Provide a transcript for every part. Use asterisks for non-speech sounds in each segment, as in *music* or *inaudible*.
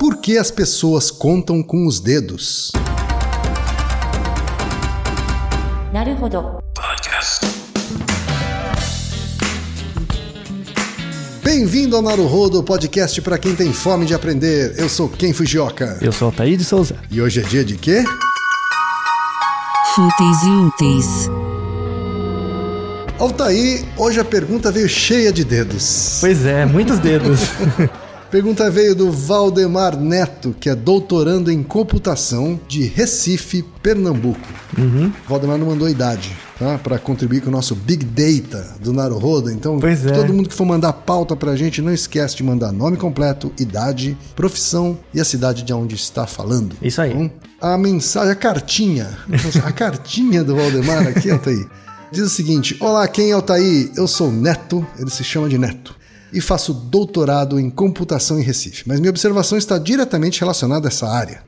Por que as pessoas contam com os dedos? Bem-vindo ao Naruhodo, podcast para quem tem fome de aprender. Eu sou Ken Fujioka. Eu sou Altair de Souza. E hoje é dia de quê? Fúteis e úteis. Altaí, hoje a pergunta veio cheia de dedos. Pois é, muitos dedos. *laughs* Pergunta veio do Valdemar Neto, que é doutorando em computação de Recife, Pernambuco. Uhum. Valdemar não mandou idade, tá? Para contribuir com o nosso Big Data do Naruhodo. Então, Pois é. todo mundo que for mandar pauta pra gente, não esquece de mandar nome completo, idade, profissão e a cidade de onde está falando. Isso aí. Tá bom? A mensagem, a cartinha, a cartinha do Valdemar aqui, Altair, diz o seguinte: Olá, quem é Altair? Eu sou Neto, ele se chama de Neto, e faço doutorado em computação em Recife, mas minha observação está diretamente relacionada a essa área.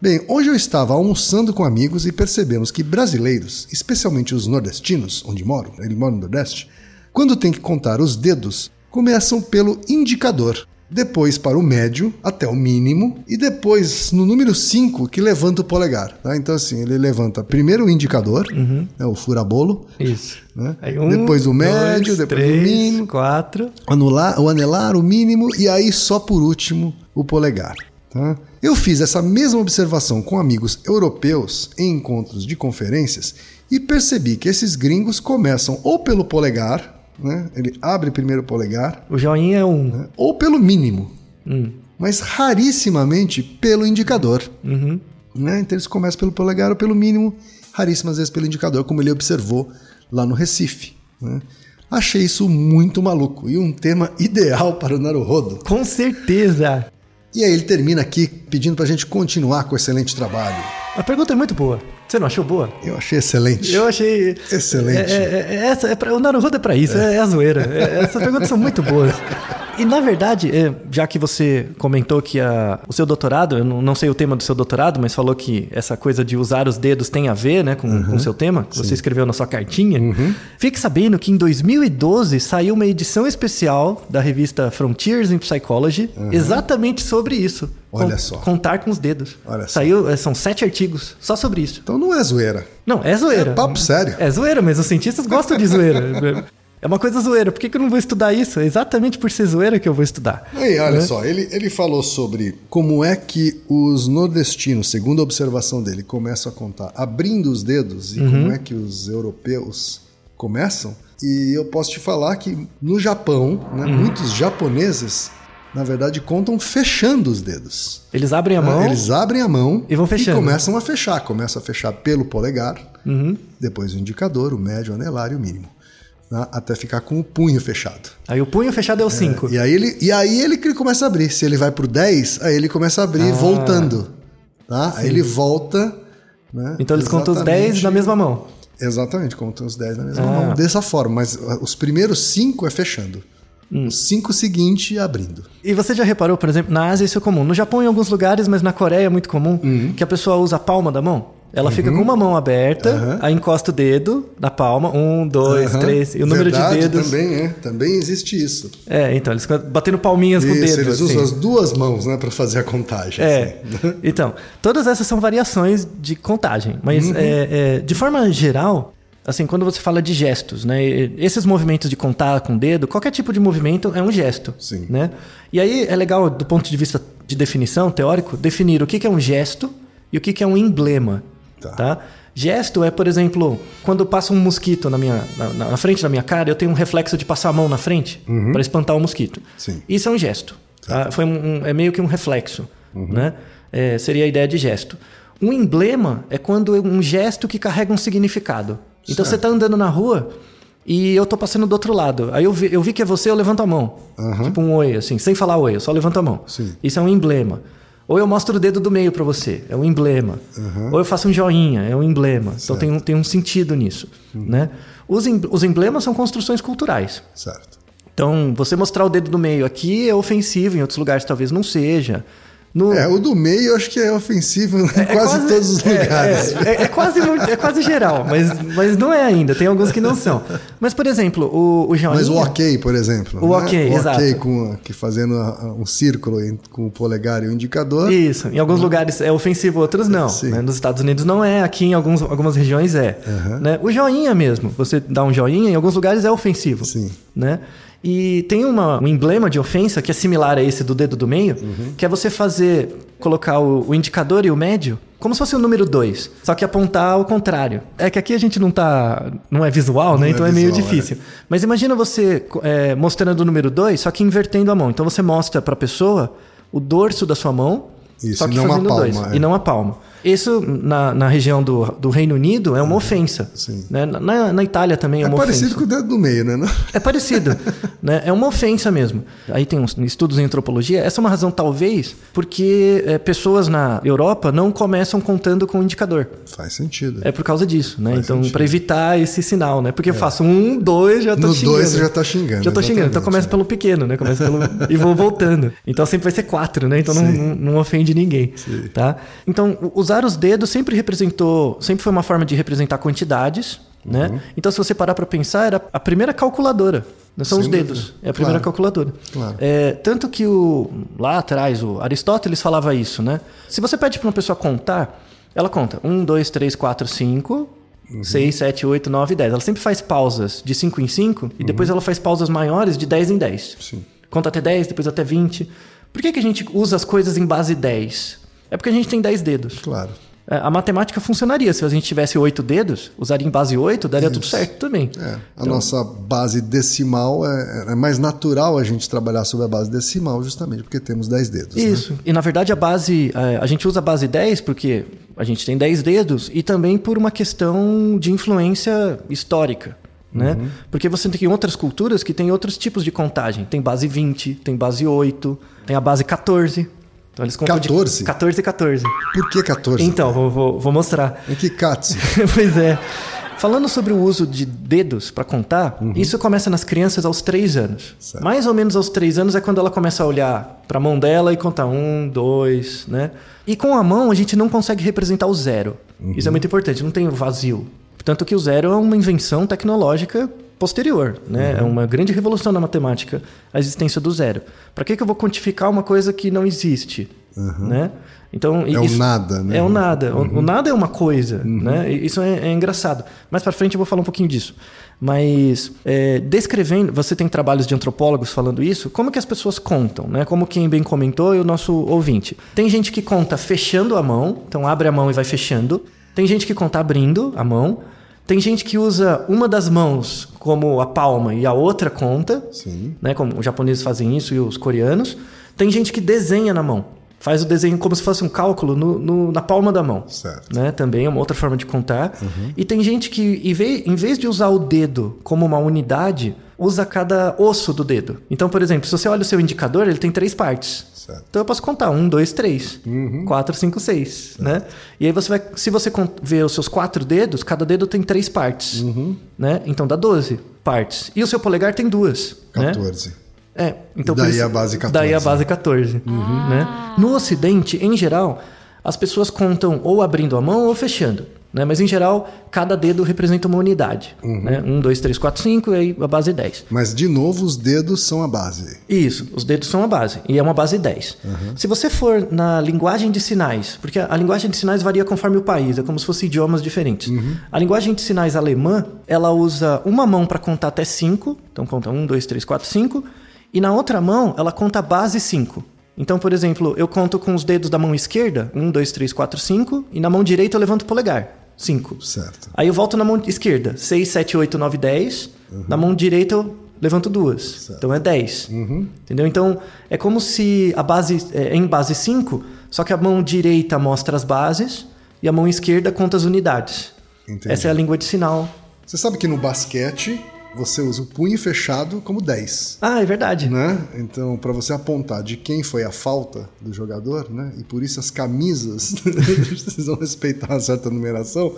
Bem, hoje eu estava almoçando com amigos e percebemos que brasileiros, especialmente os nordestinos, onde moro, ele mora no Nordeste, quando tem que contar os dedos, começam pelo indicador, depois para o médio até o mínimo e depois no número 5 que levanta o polegar. tá? Então assim, ele levanta primeiro o indicador, né, o furabolo, Isso. né? Um, depois o médio, dois, depois três, o mínimo, quatro. anular, o anelar, o mínimo e aí só por último o polegar. tá? Eu fiz essa mesma observação com amigos europeus em encontros de conferências e percebi que esses gringos começam ou pelo polegar, né? ele abre primeiro o polegar, O joinha é um. né? ou pelo mínimo, Hum. mas rarissimamente pelo indicador. Uhum. Né? Então eles começam pelo polegar ou pelo mínimo, raríssimas vezes pelo indicador, como ele observou lá no Recife. né? Achei isso muito maluco e um tema ideal para o Naruhodo. Com certeza. E aí ele termina aqui pedindo para a gente continuar com o excelente trabalho. A pergunta é muito boa. Você não achou boa? Eu achei excelente. Eu achei. Excelente. É, é- é- essa, é pra, o Naruhodo é pra isso, é, é a zoeira. É- essas perguntas são muito boas. E na verdade, é, já que você comentou que a- o seu doutorado, eu não, sei o tema do seu doutorado, mas falou que essa coisa de usar os dedos tem a ver né, com com o seu tema, que você escreveu na sua cartinha. Fique sabendo que em 2012 saiu uma edição especial da revista Frontiers in Psychology exatamente sobre isso. Olha só. Contar com os dedos. Olha só. Saiu, é, são sete artigos só sobre isso. Então não é zoeira. Não, é zoeira. É papo sério. É zoeira, mas os cientistas gostam de zoeira. *laughs* É uma coisa zoeira. Por que, que eu não vou estudar isso? É exatamente por ser zoeira que eu vou estudar. Aí, olha Né? só, ele, ele falou sobre como é que os nordestinos, segundo a observação dele, começam a contar abrindo os dedos e Uhum. como é que os europeus começam. E eu posso te falar que no Japão, né, Uhum. muitos japoneses, na verdade, contam fechando os dedos. Eles abrem a mão. Né? Eles abrem a mão E vão fechando. começam a fechar. Começam a fechar pelo polegar, Uhum. depois o indicador, o médio, o anelar e o mínimo. Né, Até ficar com o punho fechado. Aí o punho fechado é o 5. E aí ele, e aí ele começa a abrir. Se ele vai pro 10, aí ele começa a abrir Ah. voltando. Tá? Aí ele volta. Né? Então eles contam os Exatamente- 10 na mesma mão. Exatamente, contam os 10 na mesma Ah. mão. Dessa forma, mas uh, os primeiros 5 é fechando. Hum. Os 5 seguintes abrindo. E você já reparou, por exemplo, na Ásia isso é comum. No Japão, em alguns lugares, mas na Coreia é muito comum, Uhum. que a pessoa usa a palma da mão. Ela fica com uma mão aberta, Aham. aí encosta o dedo na palma. Um, dois, Aham. três. E o número Verdade, de dedos. Também, é. Também existe isso. É, então, eles batendo palminhas com o Isso, dedo. eles assim. usam as duas mãos né, para fazer a contagem. É. assim. *laughs* Então, todas essas são variações de contagem. Mas, Uhum. é, é, de forma geral, assim, quando você fala de gestos, né? Esses movimentos de contar com o dedo, qualquer tipo de movimento é um gesto. Sim. Né? E aí é legal, do ponto de vista de definição teórico, definir o que é um gesto e o que é um emblema. Tá. Tá. Gesto é, por exemplo, quando passa um mosquito na, minha, na, na- frente da minha cara, eu tenho um reflexo de passar a mão na frente para espantar o mosquito. Sim. Isso é um gesto. tá? Foi um- um- é meio que um reflexo. Né? É, seria a ideia de gesto. Um emblema é quando é um gesto que carrega um significado. Então você está andando na rua e eu tô passando do outro lado. Aí eu vi, eu vi que é você, eu levanto a mão. Tipo um oi, assim, sem falar oi, eu só levanto a mão. Sim. Isso é um emblema. Ou eu mostro o dedo do meio para você, é um emblema. Ou eu faço um joinha, é um emblema. Então tem um, tem um sentido nisso. Né? Os, em- os emblemas são construções culturais. Certo. Então, você mostrar o dedo do meio aqui é ofensivo, em outros lugares talvez não seja. No, É, o do meio eu acho que é ofensivo em quase, todos os é, lugares. É, é- é quase, é quase geral, mas, mas não é ainda. Tem alguns que não são. Mas, por exemplo, o, o joinha... Mas o ok, por exemplo. O ok, o exato. ok com, que fazendo um círculo com o polegar e o indicador. Isso. Em alguns lugares é ofensivo, outros não. Né? Nos Estados Unidos não é, aqui em alguns, algumas regiões é. né? O joinha mesmo, você dá um joinha, em alguns lugares é ofensivo. Sim. Né? E tem uma, um emblema de ofensa que é similar a esse do dedo do meio, Uhum. que é você fazer, colocar o, o indicador e o médio como se fosse o número 2, só que apontar ao contrário. É que aqui a gente não tá. não é visual, né? Não é então é meio visual, difícil. Mas imagina você é, mostrando o número 2, só que invertendo a mão. Então você mostra para a pessoa o dorso da sua mão, Isso, só que fazendo dois, é. e não a palma. Isso na, na região do, do Reino Unido é uma ofensa. Sim. Né? Na, na Itália também é, É uma parecido ofensa. com o dedo do meio, né? É parecido, *laughs* né? É uma ofensa mesmo. Aí tem uns estudos em antropologia. Essa é uma razão, talvez, porque é, pessoas na Europa não começam contando com o indicador. Faz sentido. É por causa disso, né? Faz então, para evitar esse sinal, né? Porque eu faço um, dois, já tô No xingando. dois você já tá xingando, Já tô xingando. Então começa é. pelo pequeno, né? Começa pelo. *laughs* e vou voltando. Então sempre vai ser quatro, né? Então não, Sim. não, não ofende ninguém. Tá? Então, u- usar os dedos sempre representou. Sempre foi uma forma de representar quantidades, né? Uhum. Então, se você parar para pensar, era a primeira calculadora. né? São Sem os dedos. dúvida. É a primeira Claro. calculadora. Claro. É, tanto que o, lá atrás, o Aristóteles falava isso, né? Se você pede para uma pessoa contar, ela conta 1, 2, 3, 4, 5, Uhum. 6, 7, 8, 9, 10. Ela sempre faz pausas de 5 em 5 e depois ela faz pausas maiores de 10 em 10. Uhum. Sim. Conta até 10, depois até 20. Por que, que a gente usa as coisas em base 10? É porque a gente tem 10 dedos. Claro. É, A matemática funcionaria. Se a gente tivesse 8 dedos, usaria em base 8, daria tudo Isso. certo também. É, a nossa base decimal é, é mais natural a gente trabalhar sobre a base decimal justamente porque temos 10 dedos. né? Isso. E na verdade a base, é, a gente usa a base 10 porque a gente tem 10 dedos e também por uma questão de influência histórica. Né? Porque você tem outras culturas que têm outros tipos de contagem. Tem base 20, tem base 8, tem a base 14. Então eles contam de 14? 14 e 14. Por que 14? Então, vou, vou, vou mostrar. Em que katsu? *laughs* pois é. Falando sobre o uso de dedos para contar, isso começa nas crianças aos 3 anos. Certo. Mais ou menos aos 3 anos é quando ela começa a olhar para a mão dela e contar um, dois, né? E com a mão a gente não consegue representar o zero. Isso é muito importante, não tem o vazio. Tanto que o zero é uma invenção tecnológica posterior, né? É uma grande revolução na matemática a existência do zero. Para que, que eu vou quantificar uma coisa que não existe, né? Então, É o nada, né? É o nada. O- O, nada é uma coisa, né? E Isso é, é engraçado. Mais para frente eu vou falar um pouquinho disso. Mas é, descrevendo, você tem trabalhos de antropólogos falando isso. Como que as pessoas contam, né? Como quem bem comentou e o nosso ouvinte. Tem gente que conta fechando a mão, então abre a mão e vai fechando. Tem gente que conta abrindo a mão. Tem gente que usa uma das mãos como a palma e a outra conta Sim. né? Como os japoneses fazem isso e os coreanos. Tem gente que desenha na mão. Faz o desenho como se fosse um cálculo no- no- na palma da mão. Certo. Né? Também é uma outra forma de contar. E tem gente que, em vez, em vez de usar o dedo como uma unidade, usa cada osso do dedo. Então, por exemplo, se você olha o seu indicador, ele tem três partes. Certo. Então eu posso contar um, dois, três, quatro, cinco, seis, né? E aí você vai, se você ver os seus quatro dedos, cada dedo tem três partes, né? Então dá 12 partes. E o seu polegar tem duas, né? 14. É, então Daí por isso- a base 14, Daí a né? base 14. Né? No Ocidente, em geral, as pessoas contam ou abrindo a mão ou fechando. Né? Mas em geral, cada dedo representa uma unidade. Uhum. Né? Um, dois, três, quatro, cinco, e aí a base é 10. Mas, de novo, os dedos são a base. Isso, os dedos são a base, e é uma base 10. Se você for na linguagem de sinais, porque a a linguagem de sinais varia conforme o país, é como se fossem idiomas diferentes. A linguagem de sinais alemã, ela usa uma mão para contar até 5, então conta 1, 2, 3, 4, 5, e na outra mão ela conta a base 5. Então, por exemplo, eu conto com os dedos da mão esquerda, 1, 2, 3, 4, 5, e na mão direita eu levanto o polegar, 5. Certo. Aí eu volto na mão esquerda, 6, 7, 8, 9, 10. Na mão direita eu levanto duas. Então é 10. Entendeu? Então é como se a base é em base 5, só que a mão direita mostra as bases e a mão esquerda conta as unidades. Entendi. Essa é a língua de sinal. Você sabe que no basquete você usa o punho fechado como 10. Ah, é verdade. Né? Então, para você apontar de quem foi a falta do jogador, né? E por isso as camisas *laughs* precisam respeitar uma certa numeração,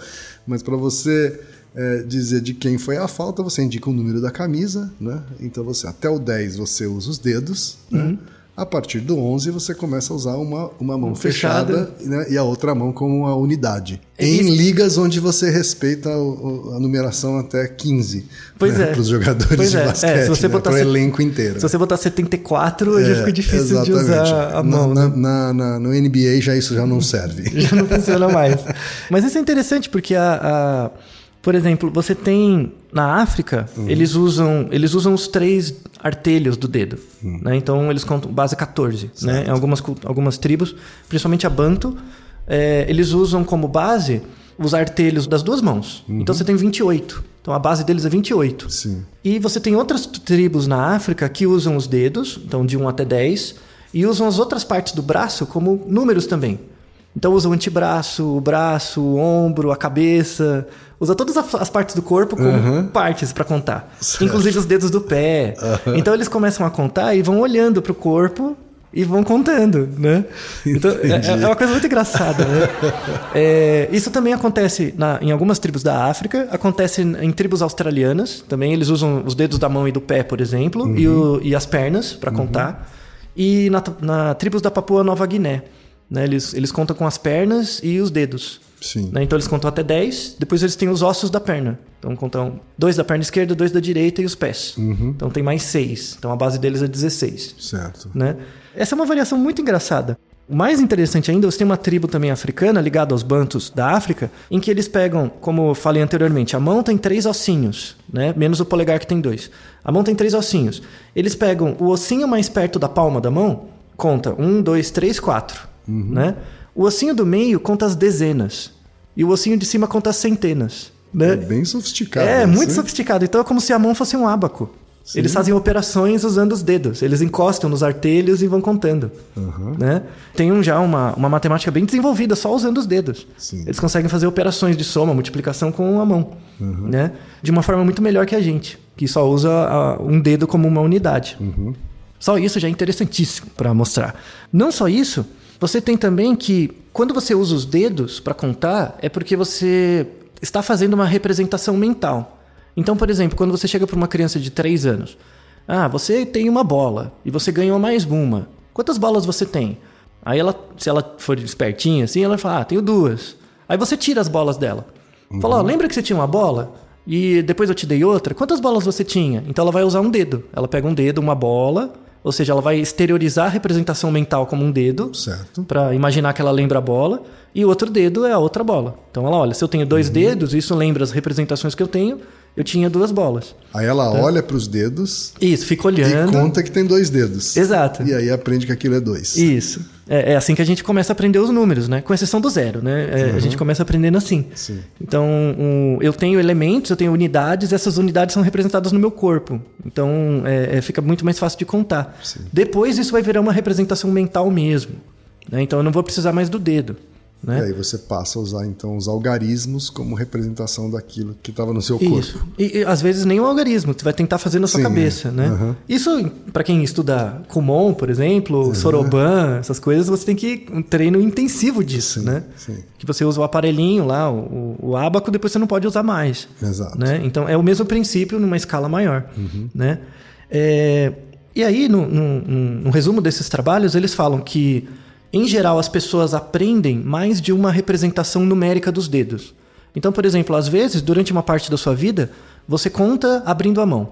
mas para você é, dizer de quem foi a falta, você indica o número da camisa, né? Então você até o 10 você usa os dedos, né? A partir do 11 você começa a usar uma, uma mão Fechada. fechada, né, e a outra mão como uma unidade. É em ligas onde você respeita o- o- a numeração até 15 Pois é. para os jogadores Pois de é. É, basquete, se você né, botar para o elenco inteiro. Se você botar 74, já É, fica difícil de exatamente. usar a mão. na, né? na- na- no NBA já isso já não serve. *laughs* já não funciona *laughs* mais. Mas isso é interessante porque a, a- por exemplo, você tem na África, eles usam eles usam os três artelhos do dedo, né? Então eles contam base 14, né? Em algumas algumas tribos, principalmente a Banto, é, eles usam como base os artelhos das duas mãos. Então você tem 28. Então a base deles é 28. Sim. E você tem outras tribos na África que usam os dedos, então de 1 até 10, e usam as outras partes do braço como números também. Então usa o antebraço, o braço, o ombro, a cabeça, usa todas as partes do corpo como partes para contar, Certo. inclusive os dedos do pé. Então eles começam a contar e vão olhando para o corpo e vão contando, né? Então é, é uma coisa muito engraçada, né? *laughs* É, isso também acontece na- em algumas tribos da África, acontece em, tribos australianas também. Eles usam os dedos da mão e do pé, por exemplo, e, o- e as pernas para contar. E na, na tribos da Papua Nova Guiné, né? Eles, eles contam com as pernas e os dedos. Sim. né? Então eles contam até 10, depois eles têm os ossos da perna. Então contam dois da perna esquerda, dois da direita e os pés. Então tem mais seis. Então a base deles é 16 Certo. né? Essa é uma variação muito engraçada. O mais interessante ainda, você tem uma tribo também africana ligada aos bantus da África, em que eles pegam, como eu falei anteriormente, a mão tem três ossinhos, né? Menos o polegar que tem dois. A mão tem três ossinhos. Eles pegam o ossinho mais perto da palma da mão, conta um, dois, três, quatro, né? O ossinho do meio conta as dezenas e o ossinho de cima conta as centenas, né? É bem sofisticado. É, isso, muito sofisticado. Então é como se a mão fosse um ábaco. Sim. Eles fazem operações usando os dedos. Eles encostam nos artelhos e vão contando. Né? Tem um, já uma, uma matemática bem desenvolvida só usando os dedos. Sim. Eles conseguem fazer operações de soma, multiplicação com a mão. Né? De uma forma muito melhor que a gente, que só usa a- um dedo como uma unidade. Só isso já é interessantíssimo para mostrar. Não só isso, você tem também que quando você usa os dedos para contar, é porque você está fazendo uma representação mental. Então, por exemplo, quando você chega para uma criança de 3 anos, ah, você tem uma bola e você ganhou mais uma. Quantas bolas você tem? Aí ela, se ela for espertinha assim, ela fala, ah, tenho duas. Aí você tira as bolas dela. Fala, ó, lembra que você tinha uma bola? E depois eu te dei outra? Quantas bolas você tinha? Então ela vai usar um dedo. Ela pega um dedo, uma bola, ou seja, ela vai exteriorizar a representação mental como um dedo, Certo. para imaginar que ela lembra a bola, e o outro dedo é a outra bola. Então ela olha, se eu tenho dois dedos, isso lembra as representações que eu tenho, eu tinha duas bolas. Aí ela olha para os dedos Isso, fica e olhando. conta que tem dois dedos. Exato. E aí aprende que aquilo é dois. Isso. É, é assim que a gente começa a aprender os números, né? Com exceção do zero, né? É, A gente começa aprendendo assim. Sim. Então, um, eu tenho elementos, eu tenho unidades, essas unidades são representadas no meu corpo. Então, é, é, fica muito mais fácil de contar. Sim. Depois, isso vai virar uma representação mental mesmo. né? Então, eu não vou precisar mais do dedo. E Né? aí você passa a usar então os algarismos como representação daquilo que estava no seu corpo. Isso. E, e, às vezes nem um algarismo, você vai tentar fazer na sua Sim, cabeça, né? Isso, para quem estuda Kumon, por exemplo, Soroban, essas coisas, você tem que um treino intensivo disso, Sim, né? sim. Que você usa o aparelhinho lá, o, o abaco, depois você não pode usar mais. Exato. Né? Então é o mesmo princípio numa escala maior. Uhum. Né? É, e aí, no, no- no- no resumo desses trabalhos, eles falam que, em geral, as pessoas aprendem mais de uma representação numérica dos dedos. Então, por exemplo, às vezes, durante uma parte da sua vida, você conta abrindo a mão.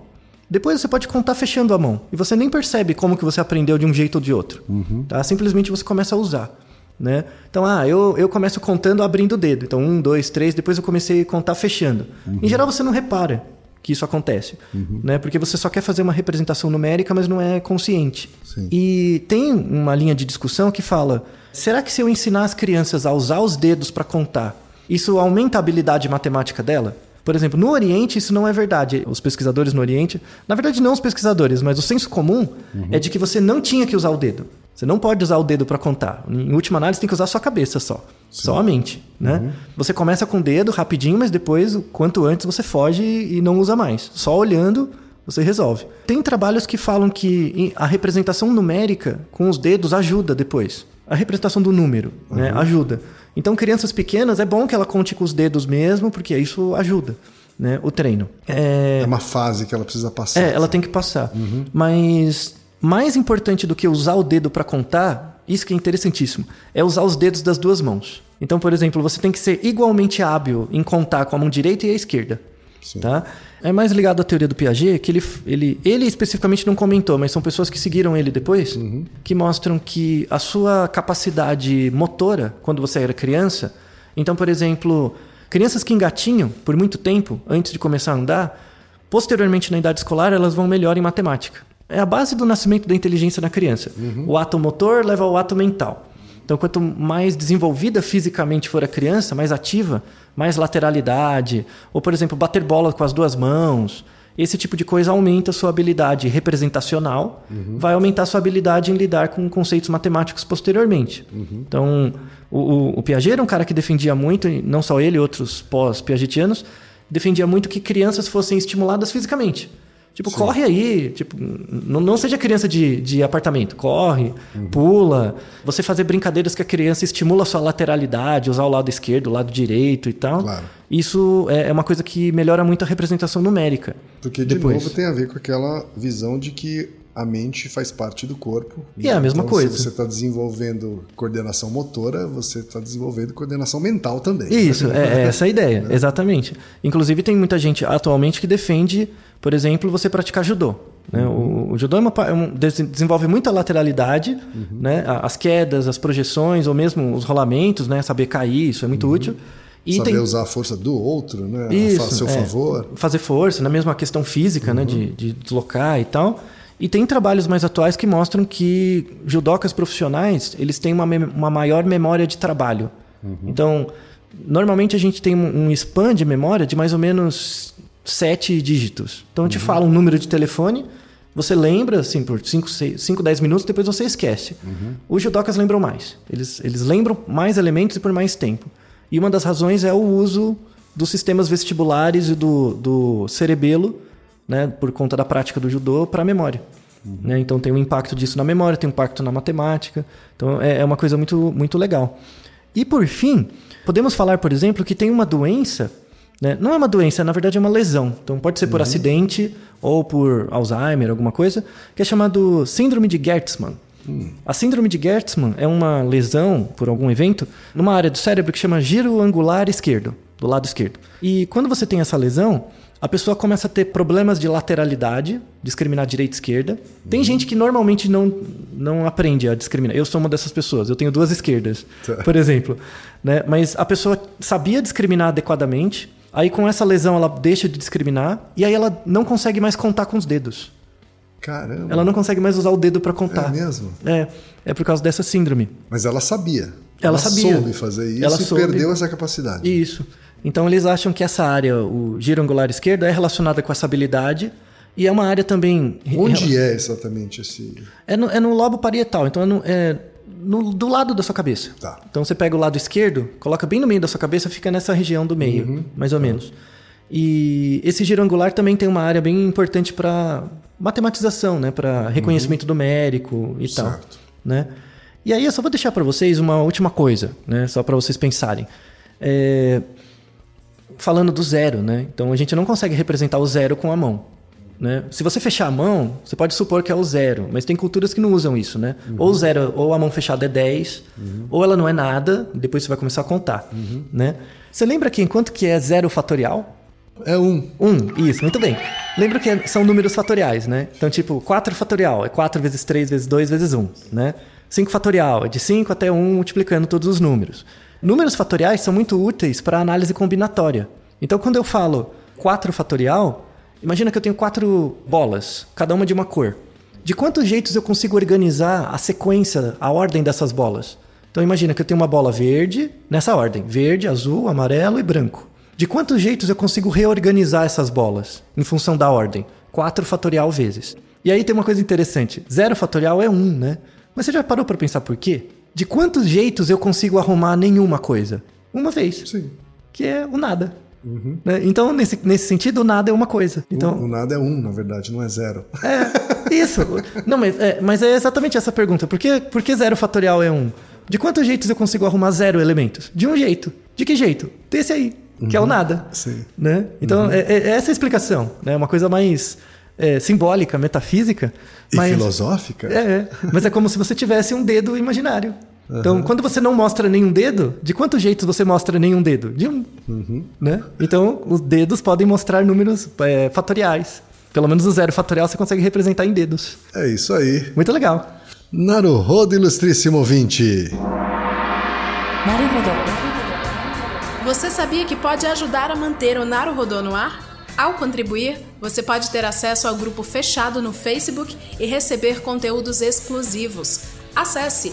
Depois você pode contar fechando a mão. E você nem percebe como que você aprendeu de um jeito ou de outro. Tá? Simplesmente você começa a usar. Né? Então, ah, eu, eu começo contando abrindo o dedo. Então, um, dois, três, depois eu comecei a contar fechando. Em geral, você não repara que isso acontece. Né? Porque você só quer fazer uma representação numérica, mas não é consciente. Sim. E tem uma linha de discussão que fala: será que se eu ensinar as crianças a usar os dedos para contar, isso aumenta a habilidade matemática dela? Por exemplo, no Oriente isso não é verdade. Os pesquisadores no Oriente, na verdade não os pesquisadores, mas o senso comum é de que você não tinha que usar o dedo. Você não pode usar o dedo para contar. Em última análise, tem que usar a sua cabeça só. Só a mente. Né? Você começa com o dedo rapidinho, mas depois, quanto antes, você foge e não usa mais. Só olhando, você resolve. Tem trabalhos que falam que a representação numérica com os dedos ajuda depois. A representação do número né, ajuda. Então, crianças pequenas, é bom que ela conte com os dedos mesmo, porque isso ajuda né, o treino. É, É uma fase que ela precisa passar. é, ela tem que passar. Mas mais importante do que usar o dedo para contar, isso que é interessantíssimo, é usar os dedos das duas mãos. Então, por exemplo, você tem que ser igualmente hábil em contar com a mão direita e a esquerda. Tá? É mais ligado à teoria do Piaget, que ele, ele, ele especificamente não comentou, mas são pessoas que seguiram ele depois, que mostram que a sua capacidade motora, quando você era criança, então, por exemplo, crianças que engatinham por muito tempo antes de começar a andar, posteriormente na idade escolar, elas vão melhor em matemática. É a base do nascimento da inteligência na criança. O ato motor leva ao ato mental. Então, quanto mais desenvolvida fisicamente for a criança, mais ativa, mais lateralidade, ou, por exemplo, bater bola com as duas mãos, esse tipo de coisa aumenta a sua habilidade representacional, vai aumentar a sua habilidade em lidar com conceitos matemáticos posteriormente. Então, o, o, o Piaget era um cara que defendia muito, não só ele, outros pós-piagetianos, defendia muito que crianças fossem estimuladas fisicamente. Tipo, corre aí. Tipo, não, não seja criança de, de apartamento. Corre, pula. Você fazer brincadeiras que a criança estimula a sua lateralidade, usar o lado esquerdo, o lado direito e tal. Claro. Isso é é uma coisa que melhora muito a representação numérica. Porque, de Depois. novo, tem a ver com aquela visão de que a mente faz parte do corpo. E é a mesma então, coisa. Se você está desenvolvendo coordenação motora, você está desenvolvendo coordenação mental também. Isso, é, é essa a ideia, *laughs* exatamente. Inclusive, tem muita gente atualmente que defende, por exemplo, você praticar judô. né? O, o judô é uma é um- des- desenvolve muita lateralidade, né? A- as quedas, as projeções, ou mesmo os rolamentos, né? saber cair, isso é muito útil. E Saber tem- usar a força do outro, né? Isso, a seu é. favor. Fazer força, na mesma questão física, né? De, de deslocar e tal. E tem trabalhos mais atuais que mostram que judocas profissionais, eles têm uma, uma maior memória de trabalho. Então, normalmente a gente tem um, um span de memória de mais ou menos sete dígitos. Então, eu te falo um número de telefone, você lembra, assim, por 5, 10 minutos, depois você esquece. Os judocas lembram mais. Eles, eles lembram mais elementos e por mais tempo. E uma das razões é o uso dos sistemas vestibulares e do, do cerebelo, né, por conta da prática do judô, para a memória. Né? Então tem um impacto disso na memória, tem um impacto na matemática. Então é, é uma coisa muito, muito legal. E por fim, podemos falar, por exemplo, que tem uma doença, né? não é uma doença, na verdade é uma lesão. Então pode ser por acidente ou por Alzheimer, alguma coisa, que é chamado síndrome de Gertzmann. A síndrome de Gertzmann é uma lesão por algum evento numa área do cérebro que chama giro angular esquerdo, do lado esquerdo. E quando você tem essa lesão, a pessoa começa a ter problemas de lateralidade, discriminar direita e esquerda. Tem gente que normalmente não, não aprende a discriminar. Eu sou uma dessas pessoas, eu tenho duas esquerdas, Tá. por exemplo. Né? Mas a pessoa sabia discriminar adequadamente, aí com essa lesão ela deixa de discriminar, e aí ela não consegue mais contar com os dedos. Caramba. Ela não consegue mais usar o dedo para É contar. mesmo? É, é por causa dessa síndrome. Mas ela sabia. Ela sabia. soube fazer isso Ela e soube. perdeu essa capacidade. Isso. Então eles acham que essa área, o giro angular esquerdo, é relacionada com essa habilidade e é uma área também. Onde é exatamente esse. É no, é no lobo parietal, então é, no- é no- do lado da sua cabeça. Tá. Então você pega o lado esquerdo, coloca bem no meio da sua cabeça, fica nessa região do meio, Uhum. mais ou menos. E esse giro angular também tem uma área bem importante para matematização, né, para reconhecimento numérico e tal, Uhum. Certo. né? E aí eu só vou deixar para vocês uma última coisa, né, só para vocês pensarem. É, falando do zero, né? Então a gente não consegue representar o zero com a mão. Né? Se você fechar a mão, você pode supor que é o zero, mas tem culturas que não usam isso, né? Ou zero, ou a mão fechada é 10, ou ela não é nada, depois você vai começar a contar, né? Você lembra que enquanto que é zero fatorial? É um. Um, isso, muito bem. Lembra que é- são números fatoriais, né? Então, tipo, 4 fatorial é 4 vezes 3 vezes 2 vezes 1, né? 5 fatorial é de 5 até 1 multiplicando todos os números. Números fatoriais são muito úteis para análise combinatória. Então, quando eu falo 4 fatorial, imagina que eu tenho quatro bolas, cada uma de uma cor. De quantos jeitos eu consigo organizar a sequência, a ordem dessas bolas? Então imagina que eu tenho uma bola verde, nessa ordem: verde, azul, amarelo e branco. De quantos jeitos eu consigo reorganizar essas bolas em função da ordem? 4 fatorial vezes. E aí tem uma coisa interessante: 0 fatorial é 1, né? Mas você já parou para pensar por quê? De quantos jeitos eu consigo arrumar nenhuma coisa? Uma vez. Sim. Que é o nada. Né? Então, nesse, nesse sentido, o nada é uma coisa. Então, O, o nada é um, na verdade, não é zero. é, isso. Não, mas é, mas é exatamente essa pergunta. Por que, por que zero fatorial é um? De quantos jeitos eu consigo arrumar zero elementos? De um jeito. De que jeito? Desse aí, que é o nada. Sim. Né? Então, é, é essa a explicação. É né? uma coisa mais, é, simbólica, metafísica. E mas, filosófica? É, é, mas é como se você tivesse um dedo imaginário. Uhum. Então, quando você não mostra nenhum dedo, de quantos jeitos você mostra nenhum dedo? De um. Uhum. Né? Então, os dedos podem mostrar números é, fatoriais. Pelo menos o zero fatorial você consegue representar em dedos. É isso aí. Muito legal. Naruhodo, ilustríssimo ouvinte. Naruhodo. Você sabia que pode ajudar a manter o Naruhodo no ar? Ao contribuir, você pode ter acesso ao grupo fechado no Facebook e receber conteúdos exclusivos. Acesse